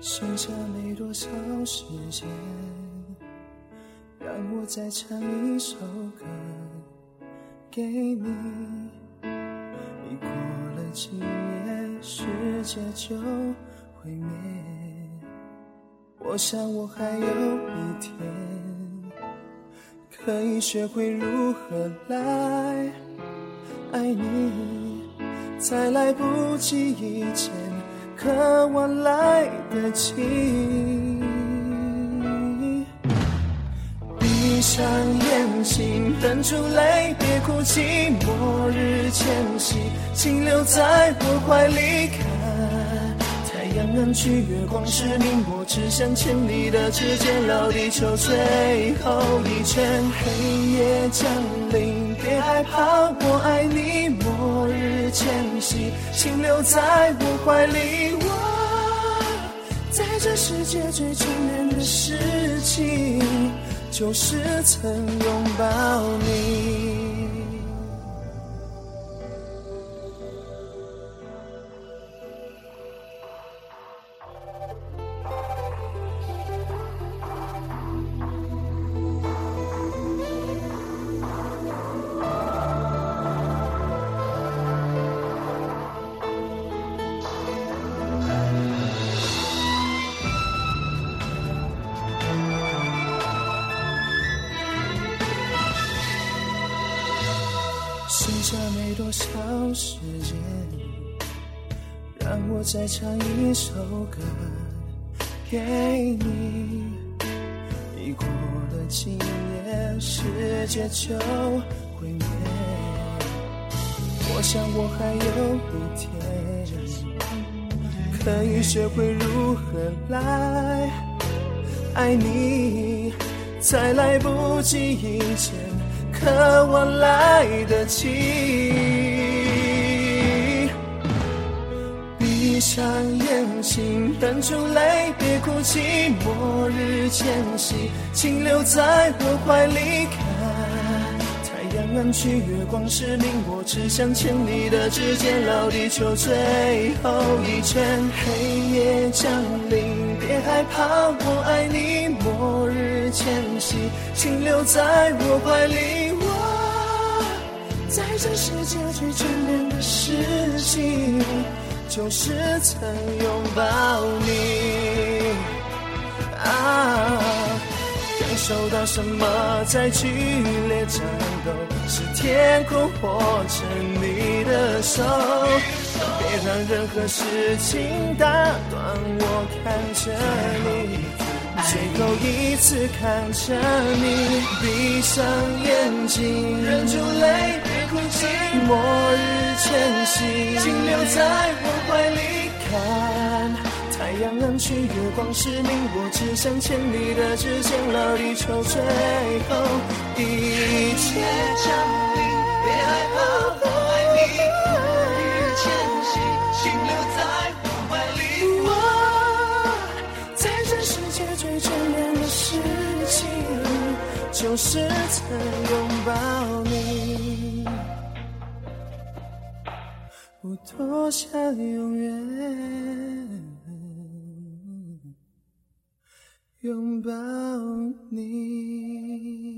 剩下没多少时间，让我再唱一首歌给你。已过了几夜，世界就毁灭。我想我还有一天，可以学会如何来爱你，在来不及以前。可我来得及，闭上眼睛，忍住泪，别哭泣。末日前夕，请留在我怀里能去，月光是明，我只想牵你的指尖，绕地球最后一圈。黑夜降临，别害怕，我爱你。末日前夕，请留在我怀里。我在这世界最眷恋的事情，就是曾拥抱你。剩下没多少时间，让我再唱一首歌给你。已过了几夜，世界就毁灭。我想我还有一天，可以学会如何来爱你，在来不及以前。渴望来得及，闭上眼睛，忍住泪，别哭泣。末日前夕，请留在我怀里看太阳暗去，月光失明。我只想牵你的指尖，绕地球最后一圈。黑夜降临，别害怕，我爱你。末日前夕，请留在我怀里。在这世界最眷恋的事情，就是曾拥抱你。啊，感受到什么在剧烈战斗？是天空或者你的手？别让任何事情打断我看着你。最后一次看着你，闭上眼睛，忍住泪，末日前夕，请留在我怀里看太阳暗去，月光失明。我只想牵你的指尖，绕地球最后一切降临，别害怕，我爱你。末日前夕，请留在我怀里。我在这世界最眷恋的事情，就是曾拥抱你。我多想永远拥抱你。